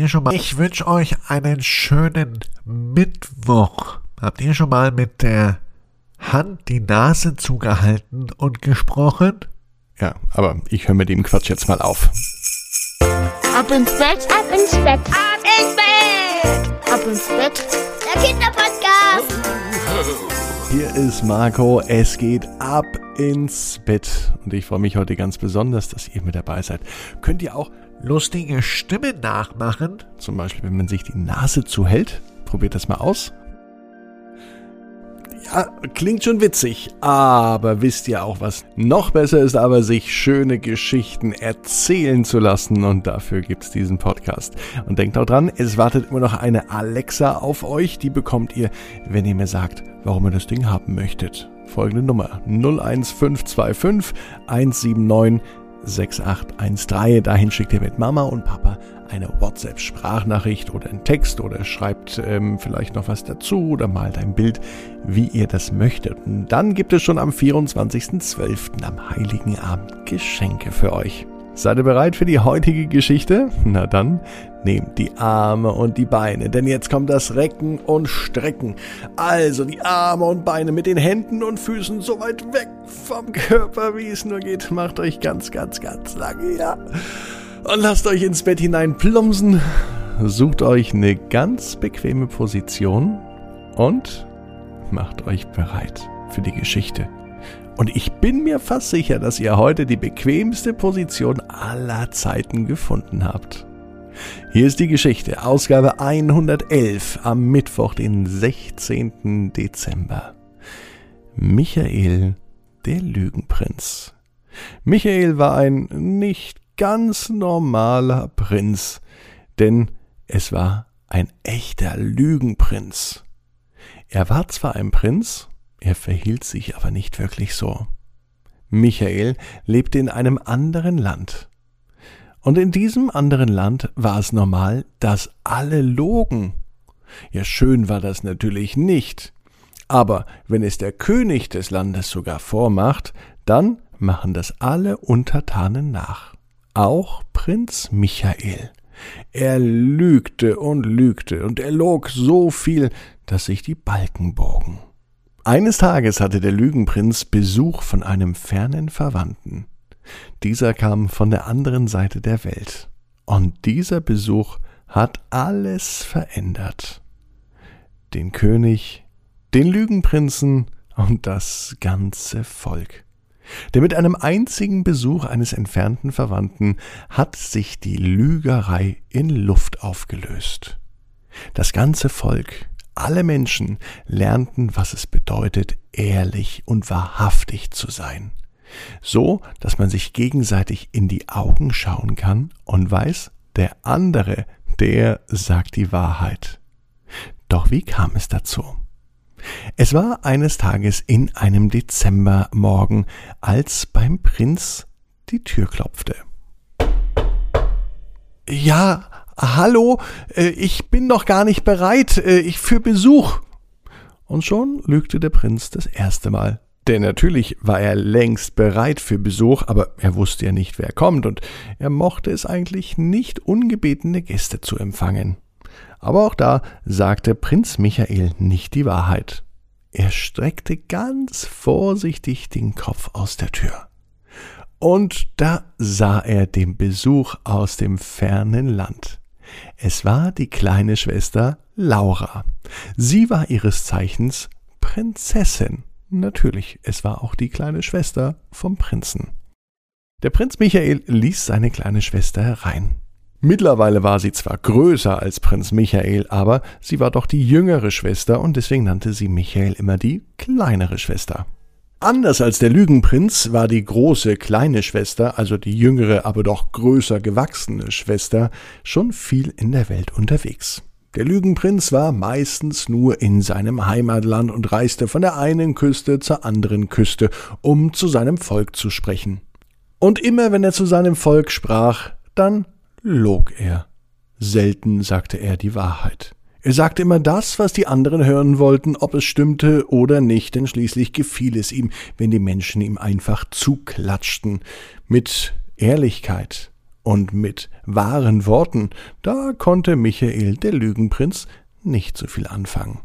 Ich wünsche euch einen schönen Mittwoch. Habt ihr schon mal mit der Hand die Nase zugehalten und gesprochen? Ja, aber ich höre mit dem Quatsch jetzt mal auf. Ab ins Bett, ab ins Bett, ab ins Bett, ab ins Bett. Der Kinderpodcast. Hier ist Marco, es geht ab ins Bett und ich freue mich heute ganz besonders, dass ihr mit dabei seid. Könnt ihr auch Lustige Stimmen nachmachen? zum Beispiel, wenn man sich die Nase zuhält, probiert das mal aus. Ja, klingt schon witzig, aber wisst ihr auch was? Noch besser ist aber, sich schöne Geschichten erzählen zu lassen und dafür gibt's diesen Podcast. Und denkt auch dran, es wartet immer noch eine Alexa auf euch, die bekommt ihr, wenn ihr mir sagt, warum ihr das Ding haben möchtet. Folgende Nummer 01525 179 6813. Dahin schickt ihr mit Mama und Papa eine WhatsApp-Sprachnachricht oder einen Text oder schreibt ähm, vielleicht noch was dazu oder malt ein Bild, wie ihr das möchtet. Und dann gibt es schon am 24.12. am Heiligen Abend Geschenke für euch. Seid ihr bereit für die heutige Geschichte? Na dann, nehmt die Arme und die Beine, denn jetzt kommt das Recken und Strecken. Also die Arme und Beine mit den Händen und Füßen so weit weg vom Körper, wie es nur geht. Macht euch ganz, ganz, ganz lange, ja. Und lasst euch ins Bett hinein plumpsen. Sucht euch eine ganz bequeme Position und macht euch bereit für die Geschichte. Und ich bin mir fast sicher, dass ihr heute die bequemste Position aller Zeiten gefunden habt. Hier ist die Geschichte, Ausgabe 111 am Mittwoch, den 16. Dezember. Michael, der Lügenprinz. Michael war ein nicht ganz normaler Prinz, denn es war ein echter Lügenprinz. Er war zwar ein Prinz, er verhielt sich aber nicht wirklich so. Michael lebte in einem anderen Land. Und in diesem anderen Land war es normal, dass alle logen. Ja, schön war das natürlich nicht. Aber wenn es der König des Landes sogar vormacht, dann machen das alle Untertanen nach. Auch Prinz Michael. Er lügte und lügte, und er log so viel, dass sich die Balken bogen. Eines Tages hatte der Lügenprinz Besuch von einem fernen Verwandten. Dieser kam von der anderen Seite der Welt. Und dieser Besuch hat alles verändert. Den König, den Lügenprinzen und das ganze Volk. Denn mit einem einzigen Besuch eines entfernten Verwandten hat sich die Lügerei in Luft aufgelöst. Das ganze Volk, alle Menschen lernten, was es bedeutet, ehrlich und wahrhaftig zu sein. So, dass man sich gegenseitig in die Augen schauen kann und weiß, der andere, der sagt die Wahrheit. Doch wie kam es dazu? Es war eines Tages in einem Dezembermorgen, als beim Prinz die Tür klopfte. Ja, hallo, äh, ich bin noch gar nicht bereit, äh, ich für Besuch. Und schon lügte der Prinz das erste Mal. Denn natürlich war er längst bereit für Besuch, aber er wusste ja nicht, wer kommt, und er mochte es eigentlich nicht, ungebetene Gäste zu empfangen. Aber auch da sagte Prinz Michael nicht die Wahrheit. Er streckte ganz vorsichtig den Kopf aus der Tür. Und da sah er den Besuch aus dem fernen Land. Es war die kleine Schwester Laura. Sie war ihres Zeichens Prinzessin. Natürlich, es war auch die kleine Schwester vom Prinzen. Der Prinz Michael ließ seine kleine Schwester herein. Mittlerweile war sie zwar größer als Prinz Michael, aber sie war doch die jüngere Schwester und deswegen nannte sie Michael immer die kleinere Schwester. Anders als der Lügenprinz war die große kleine Schwester, also die jüngere, aber doch größer gewachsene Schwester, schon viel in der Welt unterwegs. Der Lügenprinz war meistens nur in seinem Heimatland und reiste von der einen Küste zur anderen Küste, um zu seinem Volk zu sprechen. Und immer wenn er zu seinem Volk sprach, dann log er. Selten sagte er die Wahrheit. Er sagte immer das, was die anderen hören wollten, ob es stimmte oder nicht, denn schließlich gefiel es ihm, wenn die Menschen ihm einfach zuklatschten. Mit Ehrlichkeit Und mit wahren Worten, da konnte Michael, der Lügenprinz, nicht so viel anfangen.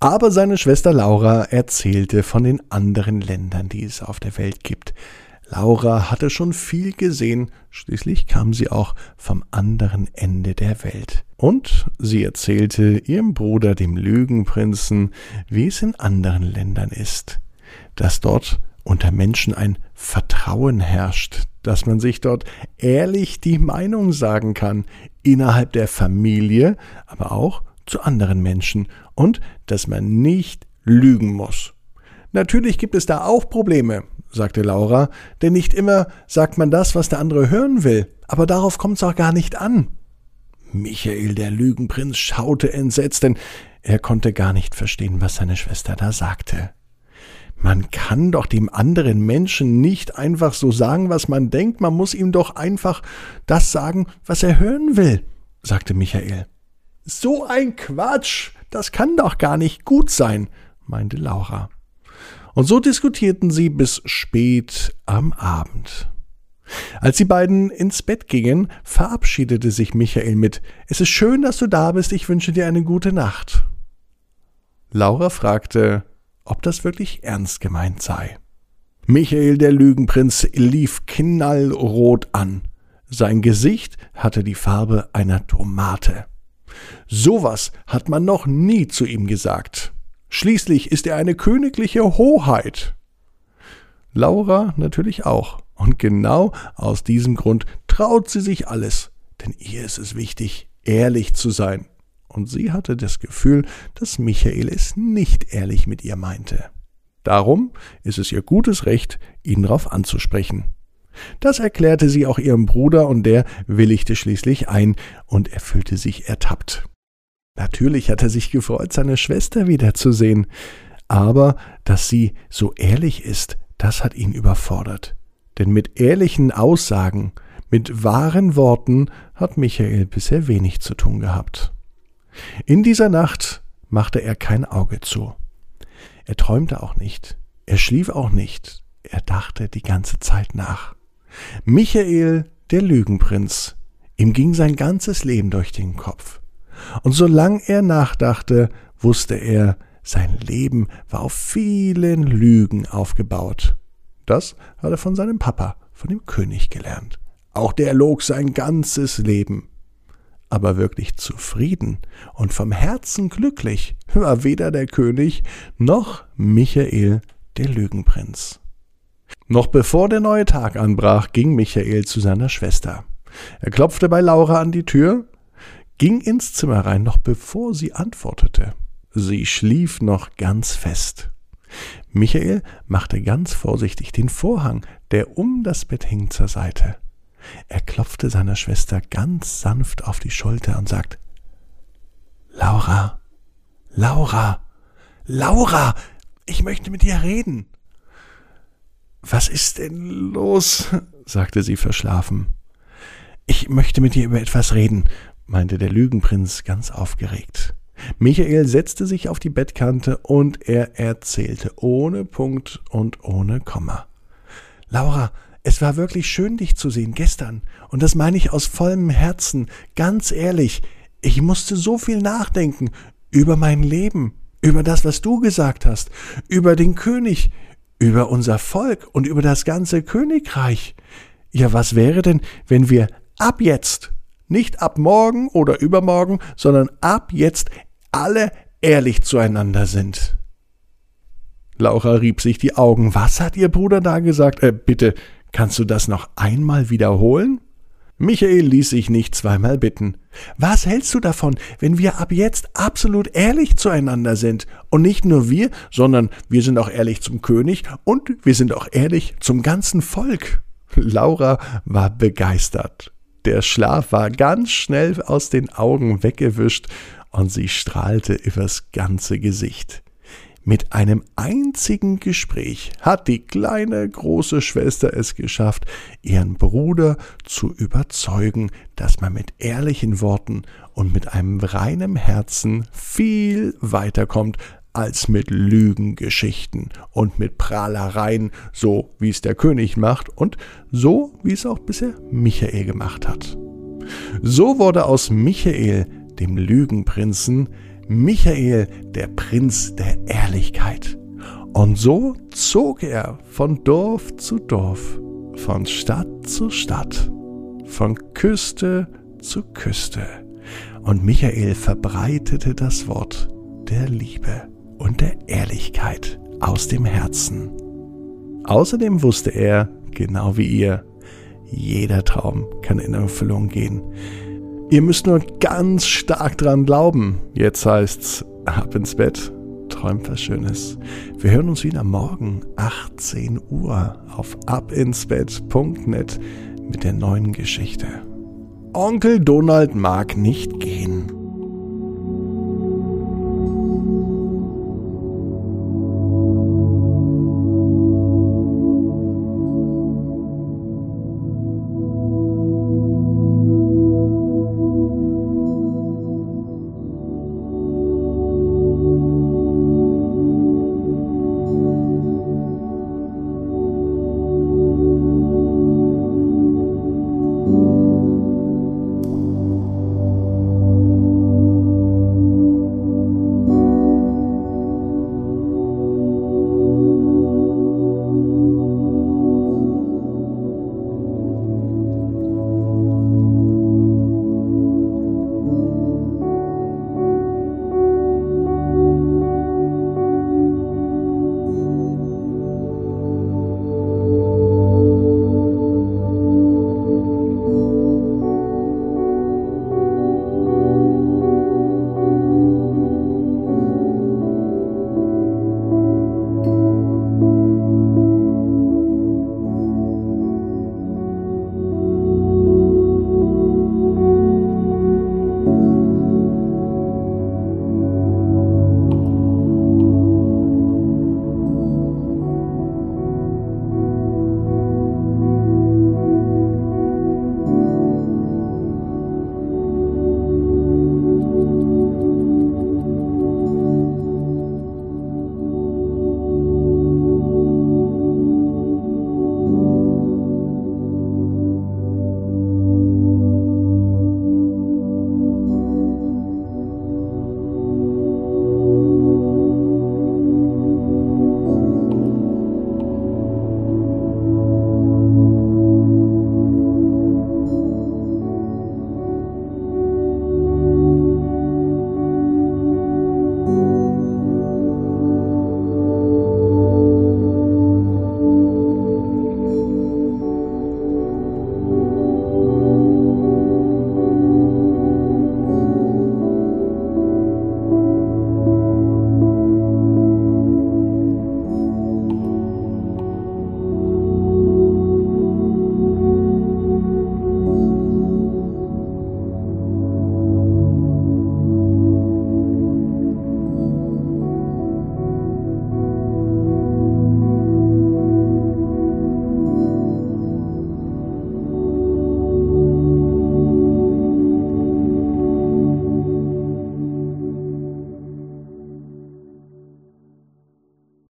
Aber seine Schwester Laura erzählte von den anderen Ländern, die es auf der Welt gibt. Laura hatte schon viel gesehen, schließlich kam sie auch vom anderen Ende der Welt. Und sie erzählte ihrem Bruder, dem Lügenprinzen, wie es in anderen Ländern ist, dass dort unter Menschen ein Vertrauen herrscht, dass man sich dort ehrlich die Meinung sagen kann, innerhalb der Familie, aber auch zu anderen Menschen, und dass man nicht lügen muss. Natürlich gibt es da auch Probleme, sagte Laura, denn nicht immer sagt man das, was der andere hören will, aber darauf kommt es auch gar nicht an. Michael, der Lügenprinz, schaute entsetzt, denn er konnte gar nicht verstehen, was seine Schwester da sagte. Man kann doch dem anderen Menschen nicht einfach so sagen, was man denkt, man muss ihm doch einfach das sagen, was er hören will, sagte Michael. So ein Quatsch, das kann doch gar nicht gut sein, meinte Laura. Und so diskutierten sie bis spät am Abend. Als die beiden ins Bett gingen, verabschiedete sich Michael mit Es ist schön, dass du da bist, ich wünsche dir eine gute Nacht. Laura fragte, ob das wirklich ernst gemeint sei. Michael der Lügenprinz lief knallrot an. Sein Gesicht hatte die Farbe einer Tomate. Sowas hat man noch nie zu ihm gesagt. Schließlich ist er eine königliche Hoheit. Laura natürlich auch. Und genau aus diesem Grund traut sie sich alles, denn ihr ist es wichtig, ehrlich zu sein und sie hatte das Gefühl, dass Michael es nicht ehrlich mit ihr meinte. Darum ist es ihr gutes Recht, ihn darauf anzusprechen. Das erklärte sie auch ihrem Bruder, und der willigte schließlich ein, und er fühlte sich ertappt. Natürlich hat er sich gefreut, seine Schwester wiederzusehen, aber dass sie so ehrlich ist, das hat ihn überfordert. Denn mit ehrlichen Aussagen, mit wahren Worten hat Michael bisher wenig zu tun gehabt. In dieser Nacht machte er kein Auge zu. Er träumte auch nicht, er schlief auch nicht, er dachte die ganze Zeit nach. Michael, der Lügenprinz, ihm ging sein ganzes Leben durch den Kopf. Und solange er nachdachte, wusste er, sein Leben war auf vielen Lügen aufgebaut. Das hat er von seinem Papa, von dem König gelernt. Auch der log sein ganzes Leben aber wirklich zufrieden und vom Herzen glücklich war weder der König noch Michael der Lügenprinz. Noch bevor der neue Tag anbrach, ging Michael zu seiner Schwester. Er klopfte bei Laura an die Tür, ging ins Zimmer rein, noch bevor sie antwortete. Sie schlief noch ganz fest. Michael machte ganz vorsichtig den Vorhang, der um das Bett hing, zur Seite. Er klopfte seiner Schwester ganz sanft auf die Schulter und sagt Laura, Laura, Laura, ich möchte mit dir reden. Was ist denn los? sagte sie verschlafen. Ich möchte mit dir über etwas reden, meinte der Lügenprinz ganz aufgeregt. Michael setzte sich auf die Bettkante und er erzählte ohne Punkt und ohne Komma. Laura, es war wirklich schön, dich zu sehen gestern. Und das meine ich aus vollem Herzen, ganz ehrlich. Ich musste so viel nachdenken über mein Leben, über das, was du gesagt hast, über den König, über unser Volk und über das ganze Königreich. Ja, was wäre denn, wenn wir ab jetzt, nicht ab morgen oder übermorgen, sondern ab jetzt alle ehrlich zueinander sind? Laura rieb sich die Augen. Was hat ihr Bruder da gesagt? Äh, bitte, Kannst du das noch einmal wiederholen? Michael ließ sich nicht zweimal bitten. Was hältst du davon, wenn wir ab jetzt absolut ehrlich zueinander sind? Und nicht nur wir, sondern wir sind auch ehrlich zum König und wir sind auch ehrlich zum ganzen Volk. Laura war begeistert. Der Schlaf war ganz schnell aus den Augen weggewischt und sie strahlte übers ganze Gesicht. Mit einem einzigen Gespräch hat die kleine große Schwester es geschafft, ihren Bruder zu überzeugen, dass man mit ehrlichen Worten und mit einem reinen Herzen viel weiterkommt, als mit Lügengeschichten und mit Prahlereien, so wie es der König macht und so wie es auch bisher Michael gemacht hat. So wurde aus Michael, dem Lügenprinzen, Michael, der Prinz der Ehrlichkeit. Und so zog er von Dorf zu Dorf, von Stadt zu Stadt, von Küste zu Küste. Und Michael verbreitete das Wort der Liebe und der Ehrlichkeit aus dem Herzen. Außerdem wusste er, genau wie ihr, jeder Traum kann in Erfüllung gehen. Ihr müsst nur ganz stark dran glauben. Jetzt heißt's ab ins Bett, träumt was Schönes. Wir hören uns wieder morgen 18 Uhr auf abinsbett.net mit der neuen Geschichte. Onkel Donald mag nicht gehen.